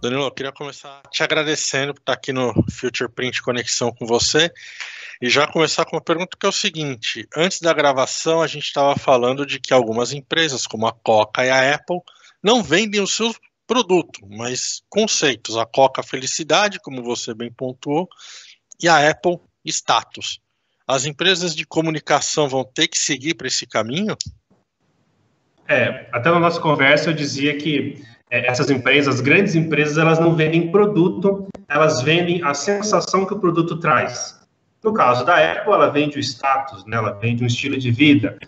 Danilo, eu queria começar te agradecendo por estar aqui no Future Print Conexão com você e já começar com uma pergunta que é o seguinte: antes da gravação, a gente estava falando de que algumas empresas, como a Coca e a Apple, não vendem o seu produto, mas conceitos. A Coca Felicidade, como você bem pontuou, e a Apple Status. As empresas de comunicação vão ter que seguir para esse caminho? É, até na nossa conversa eu dizia que essas empresas, as grandes empresas, elas não vendem produto, elas vendem a sensação que o produto traz. No caso da Apple, ela vende o status, né? ela vende um estilo de vida.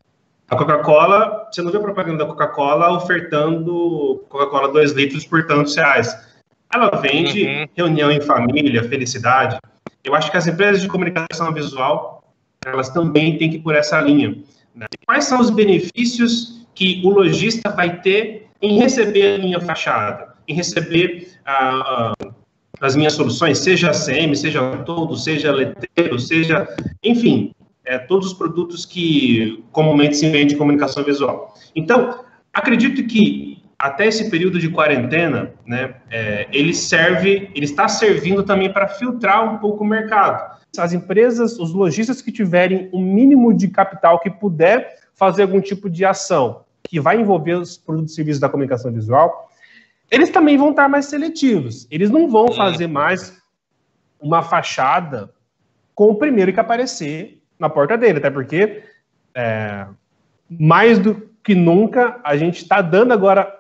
A Coca-Cola, você não vê propaganda da Coca-Cola ofertando Coca-Cola 2 litros por tantos reais. Ela vende uhum. reunião em família, felicidade. Eu acho que as empresas de comunicação visual, elas também têm que ir por essa linha. Né? Quais são os benefícios que o lojista vai ter em receber a minha fachada, em receber ah, ah, as minhas soluções, seja CM, seja todo, seja letreiro, seja, enfim, é, todos os produtos que comumente se vende comunicação visual. Então, acredito que até esse período de quarentena, né, é, ele serve, ele está servindo também para filtrar um pouco o mercado. As empresas, os lojistas que tiverem o mínimo de capital que puder fazer algum tipo de ação que vai envolver os produtos e serviços da comunicação visual, eles também vão estar mais seletivos. Eles não vão fazer mais uma fachada com o primeiro que aparecer na porta dele, até porque é, mais do que nunca a gente está dando agora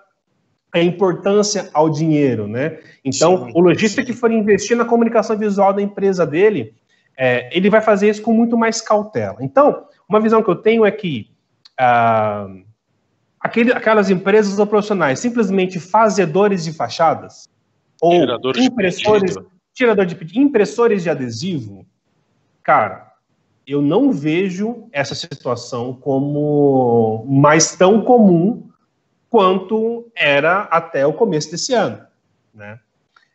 a importância ao dinheiro, né? Então, sim, o lojista que for investir na comunicação visual da empresa dele, é, ele vai fazer isso com muito mais cautela. Então, uma visão que eu tenho é que ah, aquele, aquelas empresas ou profissionais simplesmente fazedores de fachadas? Ou tiradores impressores, de tirador de impressores de adesivo, cara, eu não vejo essa situação como mais tão comum quanto era até o começo desse ano, né?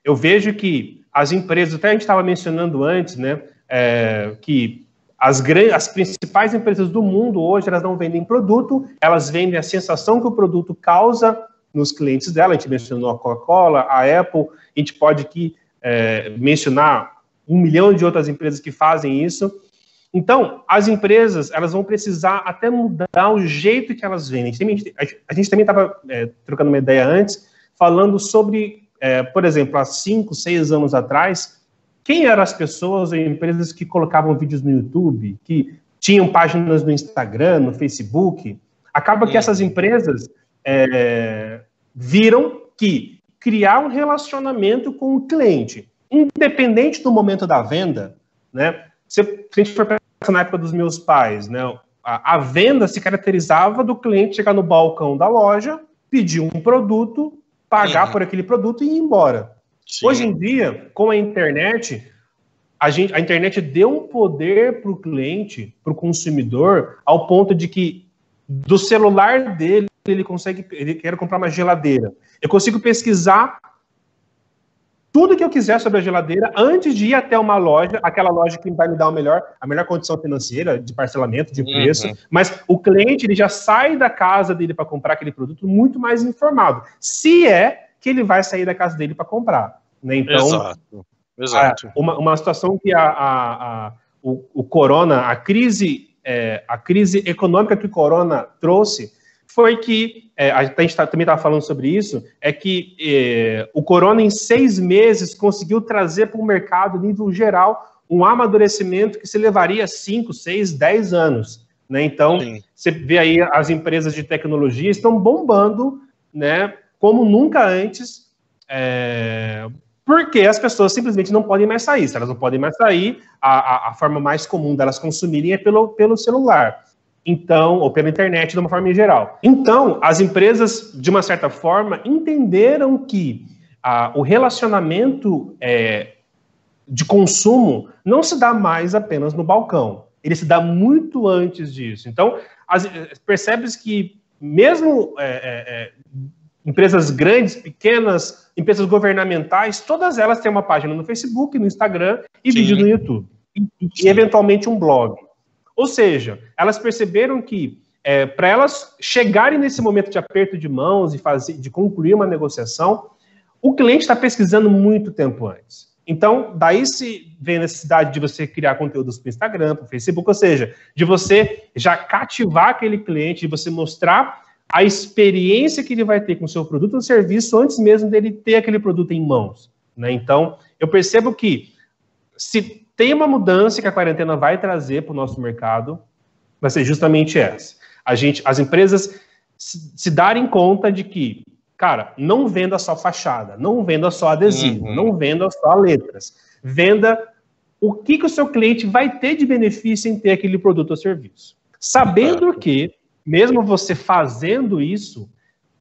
Eu vejo que as empresas, até a gente estava mencionando antes, né, é, que as, as principais empresas do mundo hoje, elas não vendem produto, elas vendem a sensação que o produto causa nos clientes dela. A gente mencionou a Coca-Cola, a Apple, a gente pode aqui é, mencionar um milhão de outras empresas que fazem isso. Então, as empresas, elas vão precisar até mudar o jeito que elas vendem. A gente, a gente também estava é, trocando uma ideia antes, falando sobre, é, por exemplo, há cinco, seis anos atrás, quem eram as pessoas ou empresas que colocavam vídeos no YouTube, que tinham páginas no Instagram, no Facebook? Acaba que essas empresas é, viram que criar um relacionamento com o cliente, independente do momento da venda, né? Se, se a gente for pensar na época dos meus pais, né? A, a venda se caracterizava do cliente chegar no balcão da loja, pedir um produto, pagar uhum. por aquele produto e ir embora. Sim. Hoje em dia, com a internet, a, gente, a internet deu um poder para o cliente, para o consumidor, ao ponto de que do celular dele ele consegue, ele quer comprar uma geladeira. Eu consigo pesquisar tudo que eu quiser sobre a geladeira antes de ir até uma loja, aquela loja que vai me dar o melhor, a melhor condição financeira de parcelamento, de preço. Uhum. Mas o cliente ele já sai da casa dele para comprar aquele produto muito mais informado. Se é que ele vai sair da casa dele para comprar. Né? Então, Exato. Exato. uma, uma situação que a, a, a o, o, corona, a crise, é, a crise econômica que o corona trouxe foi que, é, a gente tá, também estava falando sobre isso, é que é, o corona em seis meses conseguiu trazer para o mercado, nível geral, um amadurecimento que se levaria cinco, seis, dez anos. Né? Então, Sim. você vê aí as empresas de tecnologia estão bombando, né, como nunca antes, é, porque as pessoas simplesmente não podem mais sair. Se elas não podem mais sair, a, a, a, forma mais comum delas consumirem é pelo, pelo celular. Então, ou pela internet de uma forma geral. Então, as empresas, de uma certa forma, entenderam que a, o relacionamento é, de consumo não se dá mais apenas no balcão. Ele se dá muito antes disso. Então, percebe-se que, mesmo é, é, é empresas grandes, pequenas, empresas governamentais, todas elas têm uma página no Facebook, no Instagram e Sim. vídeo no YouTube. E, eventualmente um blog. Ou seja, elas perceberam que é, para elas chegarem nesse momento de aperto de mãos e fazer, de concluir uma negociação, o cliente está pesquisando muito tempo antes. Então, daí se vem a necessidade de você criar conteúdos para o Instagram, para o Facebook, ou seja, de você já cativar aquele cliente, de você mostrar a experiência que ele vai ter com o seu produto ou serviço antes mesmo dele ter aquele produto em mãos. Né? Então, eu percebo que se tem uma mudança que a quarentena vai trazer para o nosso mercado, vai ser justamente essa. A gente, as empresas se, se darem conta de que Cara, não venda só fachada, não venda só adesivo, uhum. não venda só letras. Venda o que, que o seu cliente vai ter de benefício em ter aquele produto ou serviço. Sabendo que, mesmo você fazendo isso,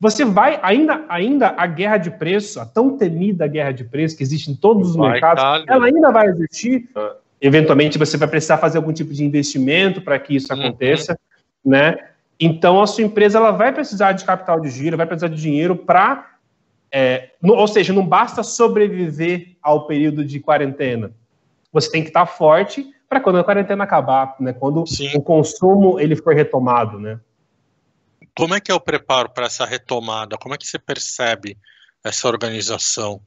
você vai, ainda, ainda a guerra de preço, a tão temida guerra de preço que existe em todos os vai mercados, tá ela ainda vai existir. Ah. Eventualmente você vai precisar fazer algum tipo de investimento para que isso uhum. aconteça, né? Então, a sua empresa ela vai precisar de capital de giro, vai precisar de dinheiro para. É, ou seja, não basta sobreviver ao período de quarentena. Você tem que estar forte para quando a quarentena acabar, né? quando Sim. o consumo ele for retomado. Né? Como é que é o preparo para essa retomada? Como é que você percebe essa organização?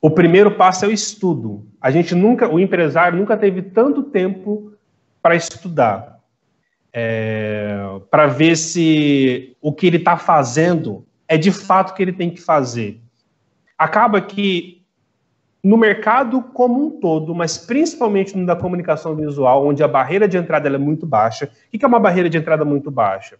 O primeiro passo é o estudo. A gente nunca, o empresário nunca teve tanto tempo para estudar é, para ver se o que ele está fazendo é de fato o que ele tem que fazer. Acaba que no mercado como um todo, mas principalmente no da comunicação visual, onde a barreira de entrada é muito baixa. O que é uma barreira de entrada muito baixa?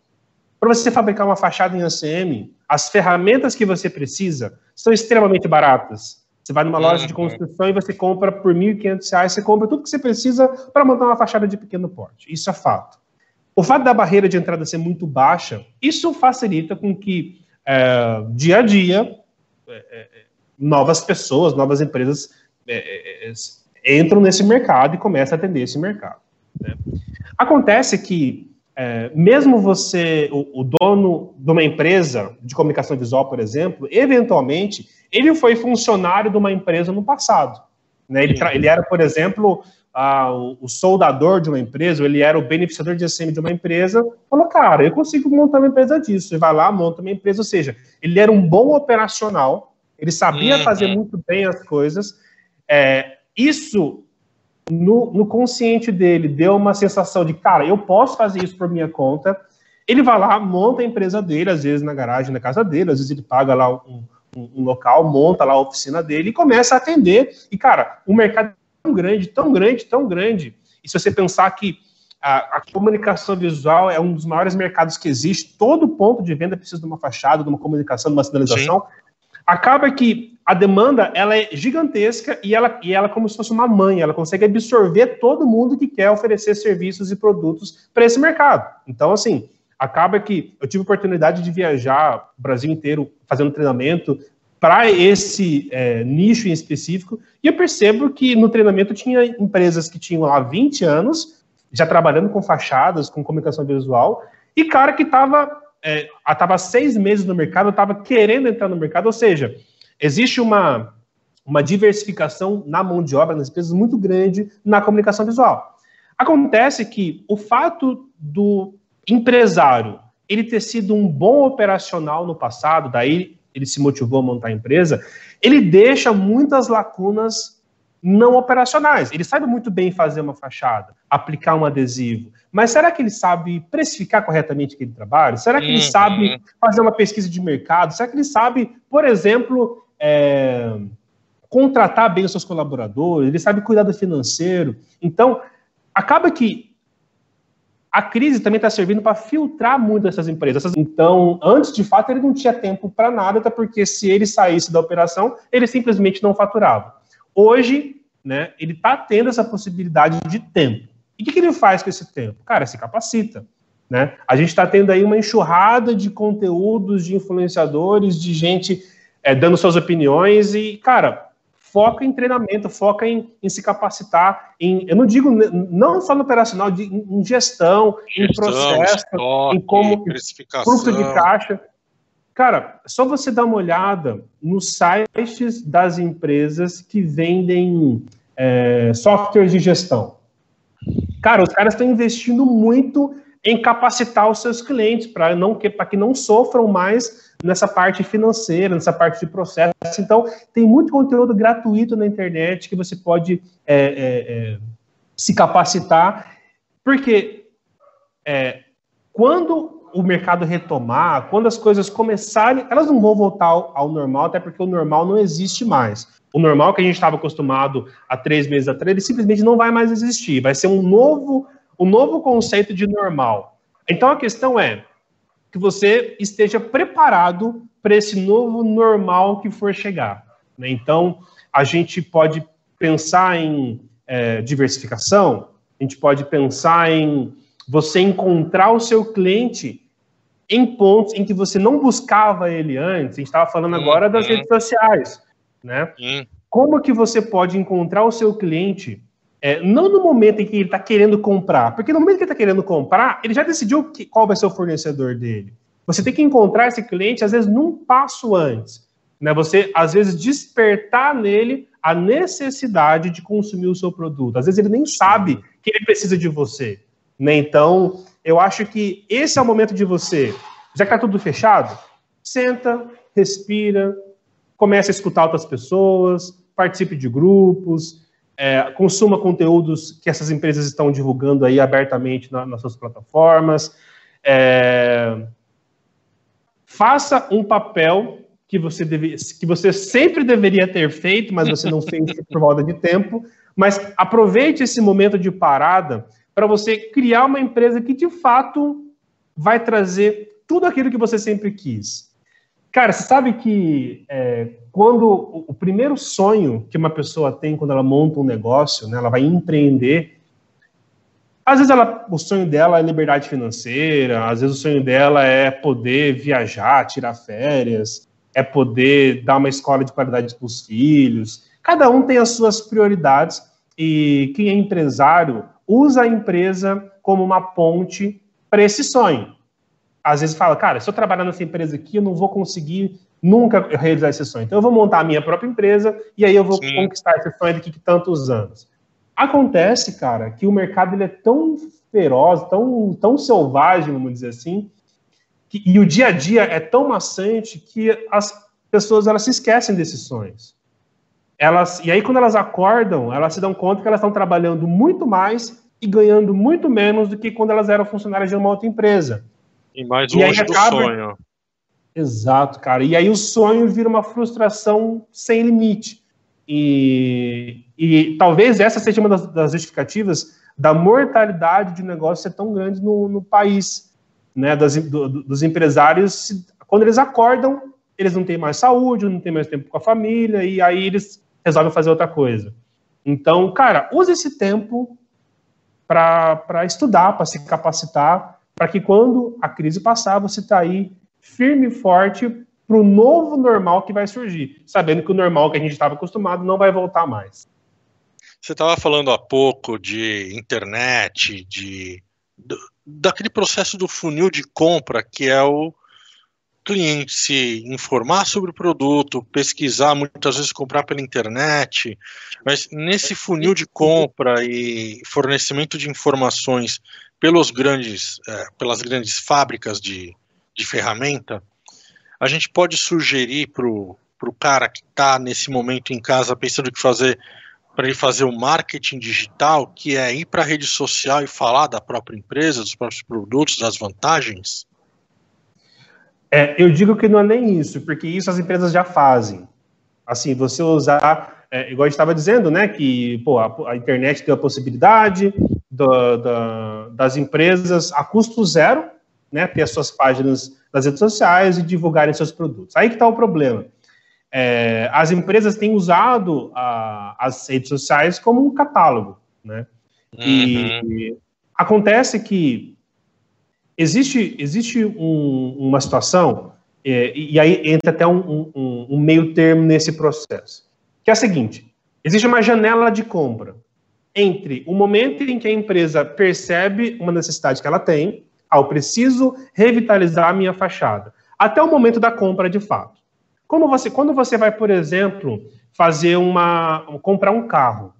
Para você fabricar uma fachada em ACM, as ferramentas que você precisa são extremamente baratas. Você vai numa loja de uhum. construção e você compra por R$ 1.500, você compra tudo que você precisa para montar uma fachada de pequeno porte. Isso é fato. O fato da barreira de entrada ser muito baixa, isso facilita com que, é, dia a dia, é, é novas pessoas, novas empresas é, é, entram nesse mercado e começam a atender esse mercado. Né? Acontece que, mesmo você, o, o, dono de uma empresa de comunicação visual, por exemplo, eventualmente, ele foi funcionário de uma empresa no passado. Né? Ele, ele era, por exemplo, a, o, o, soldador de uma empresa, ele era o beneficiador de ACM de uma empresa, falou, cara, eu consigo montar uma empresa disso. Ele vai lá, monta uma empresa, ou seja, ele era um bom operacional, ele sabia uhum. fazer muito bem as coisas. É, isso, no, no consciente dele, deu uma sensação de, cara, eu posso fazer isso por minha conta. Ele vai lá, monta a empresa dele, às vezes na garagem da casa dele, às vezes ele paga lá um, um, um local, monta lá a oficina dele e começa a atender. E, cara, o mercado tão grande, tão grande, tão grande. E se você pensar que a, a, comunicação visual é um dos maiores mercados que existe, todo ponto de venda precisa de uma fachada, de uma comunicação, de uma sinalização. Sim. Acaba que a demanda ela é gigantesca e ela, e ela é como se fosse uma mãe, ela consegue absorver todo mundo que quer oferecer serviços e produtos para esse mercado. Então, assim, acaba que eu tive oportunidade de viajar o Brasil inteiro fazendo treinamento, para esse é, nicho em específico, e eu percebo que no treinamento tinha empresas que tinham lá 20 anos, já trabalhando com fachadas, com comunicação visual, e cara que estava é, tava seis meses no mercado, estava querendo entrar no mercado, ou seja, existe uma, uma diversificação na mão de obra, nas empresas, muito grande na comunicação visual. Acontece que o fato do empresário ele ter sido um bom operacional no passado, daí ele se motivou a montar a empresa, ele deixa muitas lacunas não operacionais. Ele sabe muito bem fazer uma fachada, aplicar um adesivo, mas será que ele sabe precificar corretamente aquele trabalho? Será que ele uhum. sabe fazer uma pesquisa de mercado? Será que ele sabe, por exemplo, é, contratar bem os seus colaboradores? Ele sabe cuidar do financeiro? Então, acaba que a crise também está servindo para filtrar muito essas empresas. Então, antes, de fato, ele não tinha tempo para nada, até porque se ele saísse da operação, ele simplesmente não faturava. Hoje, né, ele está tendo essa possibilidade de tempo. E o que, que ele faz com esse tempo? Cara, se capacita. Né? A gente está tendo aí uma enxurrada de conteúdos, de influenciadores, de gente é, dando suas opiniões e, cara, foca em treinamento, foca em, em, se capacitar, em, eu não digo não só no operacional, de, em gestão, gestão em processo, estoque, em como fluxo de caixa. Cara, só você dar uma olhada nos sites das empresas que vendem é, softwares de gestão. Cara, os caras estão investindo muito em capacitar os seus clientes para não que, que não sofram mais nessa parte financeira, nessa parte de processo. Então, tem muito conteúdo gratuito na internet que você pode é, é, é, se capacitar, porque é, quando o mercado retomar, quando as coisas começarem, elas não vão voltar ao, normal, até porque o normal não existe mais. O normal que a gente estava acostumado há três meses atrás, ele simplesmente não vai mais existir. Vai ser um novo, um novo conceito de normal. Então a questão é que você esteja preparado para esse novo normal que for chegar. Né? Então a gente pode pensar em é, diversificação, a gente pode pensar em você encontrar o seu cliente em pontos em que você não buscava ele antes. A gente estava falando agora das uhum. redes sociais, né? Como que você pode encontrar o seu cliente é, não no momento em que ele está querendo comprar, porque no momento que ele está querendo comprar, ele já decidiu que, qual vai ser o fornecedor dele. Você tem que encontrar esse cliente, às vezes, num passo antes. Né? Você, às vezes, despertar nele a necessidade de consumir o seu produto. Às vezes, ele nem sabe que ele precisa de você. Né? Então, eu acho que esse é o momento de você, já que está tudo fechado, senta, respira, começa a escutar outras pessoas, participe de grupos, é, consuma conteúdos que essas empresas estão divulgando aí abertamente na, nas suas plataformas. É, faça um papel que você, deve, que você sempre deveria ter feito, mas você não fez por volta de tempo. Mas aproveite esse momento de parada para você criar uma empresa que de fato vai trazer tudo aquilo que você sempre quis. Cara, você sabe que é, quando o, o, primeiro sonho que uma pessoa tem quando ela monta um negócio, né, ela vai empreender, às vezes ela, o sonho dela é liberdade financeira, às vezes o sonho dela é poder viajar, tirar férias, é poder dar uma escola de qualidade para os filhos. Cada um tem as suas prioridades e quem é empresário usa a empresa como uma ponte para esse sonho. Às vezes fala, cara, se eu trabalhar nessa empresa aqui, eu não vou conseguir nunca realizar esse sonho. Então eu vou montar a minha própria empresa e aí eu vou Sim. conquistar esse sonho daqui que tantos anos. Acontece, cara, que o mercado ele é tão feroz, tão, tão selvagem, vamos dizer assim, que, e o dia a dia é tão maçante que as pessoas elas se esquecem desses sonhos. Elas, e aí, quando elas acordam, elas se dão conta que elas estão trabalhando muito mais e ganhando muito menos do que quando elas eram funcionárias de uma outra empresa. E mais longe e aí acaba... do sonho. Exato, cara. E aí o sonho vira uma frustração sem limite. E, e talvez essa seja uma das, das justificativas da mortalidade de negócio ser tão grande no, no país. Né? Das, do, dos empresários, quando eles acordam, eles não têm mais saúde, não têm mais tempo com a família, e aí eles resolve fazer outra coisa. Então, cara, use esse tempo para estudar, para se capacitar, para que quando a crise passar, você está aí firme e forte para o novo normal que vai surgir, sabendo que o normal que a gente estava acostumado não vai voltar mais. Você estava falando há pouco de internet, de daquele processo do funil de compra que é o cliente se informar sobre o produto, pesquisar, muitas vezes comprar pela internet, mas nesse funil de compra e fornecimento de informações pelos grandes, é, pelas grandes fábricas de, de ferramenta, a gente pode sugerir para o cara que está nesse momento em casa pensando o que fazer para ele fazer o marketing digital, que é ir para a rede social e falar da própria empresa, dos próprios produtos, das vantagens? É, eu digo que não é nem isso, porque isso as empresas já fazem. Assim, você usar, é, igual a gente estava dizendo, né, que pô, a, a internet deu a possibilidade do, das empresas a custo zero, né, ter as suas páginas nas redes sociais e divulgarem seus produtos. Aí que está o problema. É, as empresas têm usado a, as redes sociais como um catálogo, né? Uhum. E acontece que existe, existe um, uma situação, é, e aí entra até um, um, um, meio termo nesse processo, que é a seguinte: existe uma janela de compra entre o momento em que a empresa percebe uma necessidade que ela tem, ah, preciso revitalizar a minha fachada, até o momento da compra de fato. Como você, quando você vai, por exemplo, fazer uma, comprar um carro,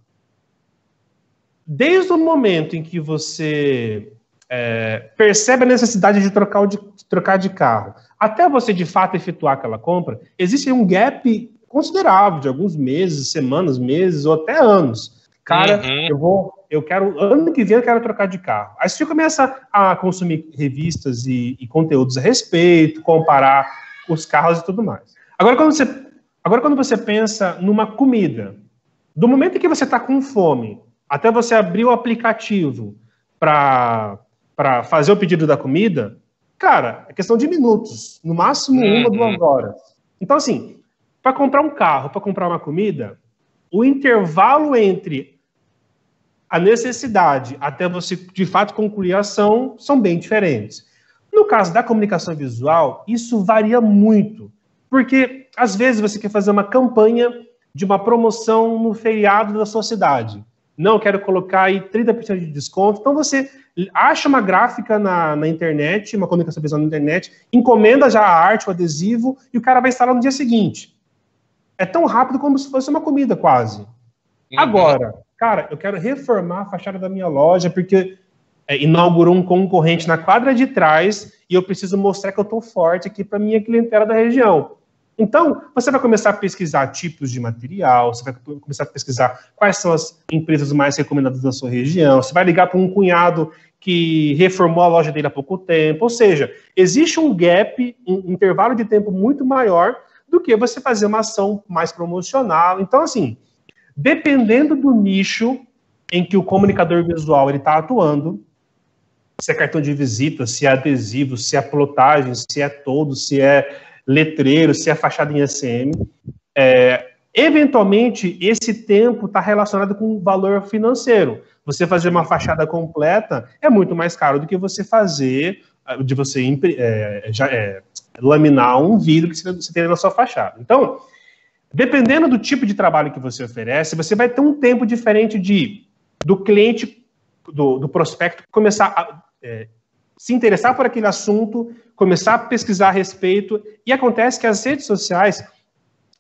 desde o momento em que você é, percebe a necessidade de trocar, de trocar de carro, até você de fato efetuar aquela compra, existe um gap considerável de alguns meses, semanas, meses ou até anos. Cara, uhum. eu vou, eu quero, ano que vem eu quero trocar de carro. Aí você começa a consumir revistas e, e conteúdos a respeito, comparar os carros e tudo mais. Agora, quando você, agora, quando você pensa numa comida, do momento em que você está com fome, até você abrir o aplicativo para fazer o pedido da comida, cara, é questão de minutos, no máximo uma, duas uhum. horas. Então, assim, para comprar um carro, para comprar uma comida, o intervalo entre a necessidade até você de fato concluir a ação são bem diferentes. No caso da comunicação visual, isso varia muito, porque às vezes você quer fazer uma campanha de uma promoção no feriado da sua cidade. Não, quero colocar aí 30% de desconto. Então você acha uma gráfica na, na internet, uma comunicação visual na internet, encomenda já a arte, o adesivo, e o cara vai instalar no dia seguinte. É tão rápido como se fosse uma comida, quase. Uhum. Agora, cara, eu quero reformar a fachada da minha loja, porque é, inaugurou um concorrente na quadra de trás e eu preciso mostrar que eu estou forte aqui para minha clientela da região. Então, você vai começar a pesquisar tipos de material, você vai começar a pesquisar quais são as empresas mais recomendadas da sua região, você vai ligar para um cunhado que reformou a loja dele há pouco tempo. Ou seja, existe um gap, um intervalo de tempo muito maior do que você fazer uma ação mais promocional. Então, assim, dependendo do nicho em que o comunicador visual está atuando, se é cartão de visita, se é adesivo, se é plotagem, se é todo, se é letreiro, se é fachada em SM. É, eventualmente, esse tempo está relacionado com o valor financeiro. Você fazer uma fachada completa é muito mais caro do que você fazer, de você é, já, é, laminar um vidro que você tem na sua fachada. Então, dependendo do tipo de trabalho que você oferece, você vai ter um tempo diferente de do cliente, do, do prospecto começar a é, se interessar por aquele assunto, começar a pesquisar a respeito, e acontece que as redes sociais,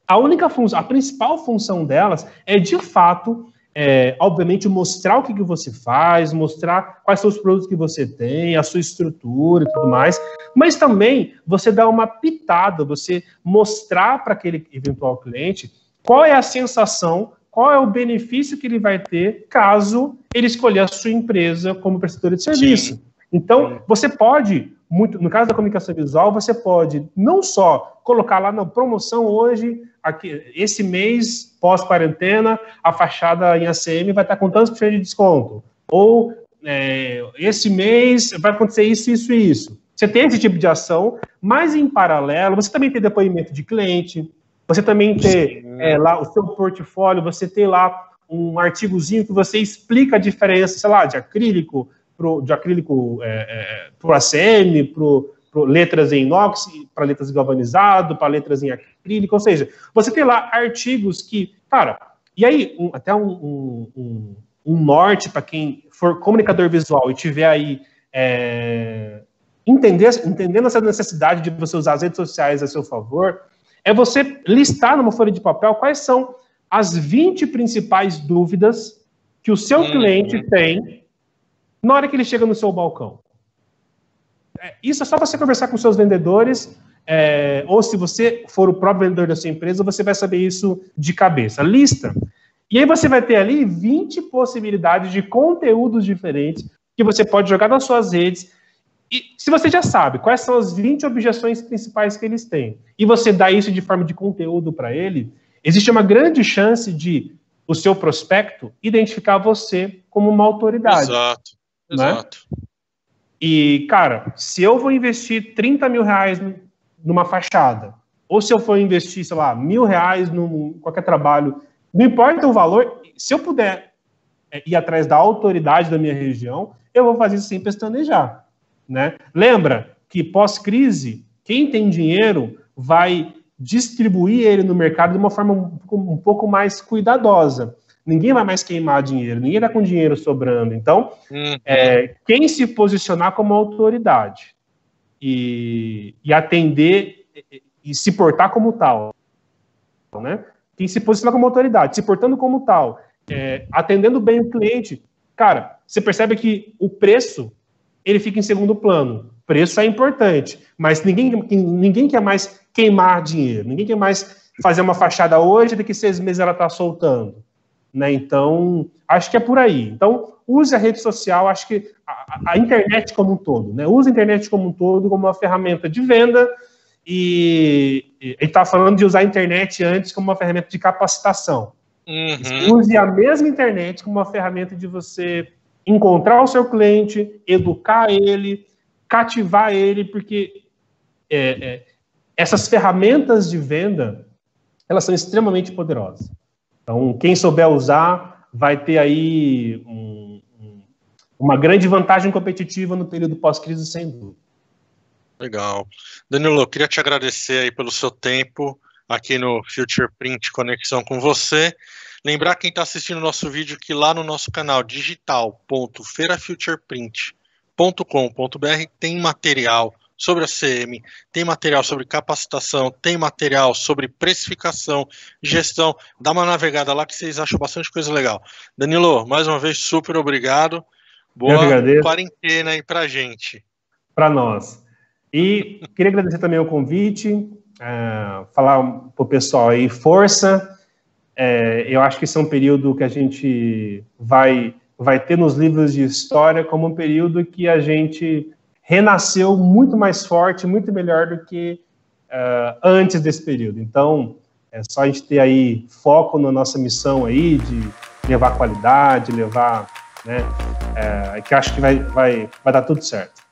a única função, a principal função delas é de fato, é, obviamente, mostrar o que, que você faz, mostrar quais são os produtos que você tem, a sua estrutura e tudo mais, mas também você dá uma pitada, você mostrar para aquele eventual cliente qual é a sensação, qual é o benefício que ele vai ter caso ele escolher a sua empresa como prestadora de serviço. Sim. Então, você pode, muito, no caso da comunicação visual, você pode não só colocar lá na promoção hoje, aqui, esse mês, pós-quarentena, a fachada em ACM vai estar com tantos por cento de desconto. Ou é, esse mês vai acontecer isso, isso e isso. Você tem esse tipo de ação, mas em paralelo, você também tem depoimento de cliente, você também tem é, lá o seu portfólio, você tem lá um artigozinho que você explica a diferença, sei lá, de acrílico, pro, de acrílico é, é, para o ACM, para letras em inox, para letras galvanizado, para letras em acrílico, ou seja, você tem lá artigos que, cara, e aí um, até um, um, um norte para quem for comunicador visual e tiver aí é, entender, entendendo essa necessidade de você usar as redes sociais a seu favor, é você listar numa folha de papel quais são as 20 principais dúvidas que o seu uhum. cliente tem na hora que ele chega no seu balcão. É, isso é só você conversar com seus vendedores, é, ou se você for o próprio vendedor da sua empresa, você vai saber isso de cabeça. Lista. E aí você vai ter ali 20 possibilidades de conteúdos diferentes que você pode jogar nas suas redes. E se você já sabe quais são as 20 objeções principais que eles têm, e você dá isso de forma de conteúdo para ele, existe uma grande chance de o seu prospecto identificar você como uma autoridade. Exato. Né? Exato. Né? E, cara, se eu vou investir 30 mil reais numa fachada, ou se eu for investir, sei lá, mil reais num qualquer trabalho, não importa o valor, se eu puder é, ir atrás da autoridade da minha região, eu vou fazer isso sem pestanejar, né? Lembra que pós-crise, quem tem dinheiro vai distribuir ele no mercado de uma forma um pouco mais cuidadosa ninguém vai mais queimar dinheiro, ninguém está com dinheiro sobrando. Então, uhum. é, quem se posicionar como autoridade e, e atender e, e, se portar como tal, né? Quem se posicionar como autoridade, se portando como tal, é, atendendo bem o cliente, cara, você percebe que o preço ele fica em segundo plano. Preço é importante, mas ninguém, ninguém quer mais queimar dinheiro, ninguém quer mais fazer uma fachada hoje, daqui seis meses ela está soltando. Né? Então, acho que é por aí. Então, use a rede social, acho que a, a internet como um todo, né? Use a internet como um todo como uma ferramenta de venda e ele está falando de usar a internet antes como uma ferramenta de capacitação. Uhum. Use a mesma internet como uma ferramenta de você encontrar o seu cliente, educar ele, cativar ele, porque é, é, essas ferramentas de venda elas são extremamente poderosas. Então, quem souber usar vai ter aí um, um, uma grande vantagem competitiva no período pós-crise, sem dúvida. Legal. Danilo, eu queria te agradecer aí pelo seu tempo aqui no Future Print Conexão com você. Lembrar quem está assistindo o nosso vídeo que lá no nosso canal digital.feirafutureprint.com.br tem material sobre a CM, tem material sobre capacitação, tem material sobre precificação, gestão. Dá uma navegada lá que vocês acham bastante coisa legal. Danilo, mais uma vez, super obrigado. Boa quarentena aí pra gente. Para nós. E queria agradecer também o convite, é, falar para o pessoal aí, força. É, eu acho que esse é um período que a gente vai, vai ter nos livros de história como um período que a gente renasceu muito mais forte, muito melhor do que uh, antes desse período. Então, é só a gente ter aí foco na nossa missão aí de levar qualidade, levar, né, é, que acho que vai, vai, vai dar tudo certo.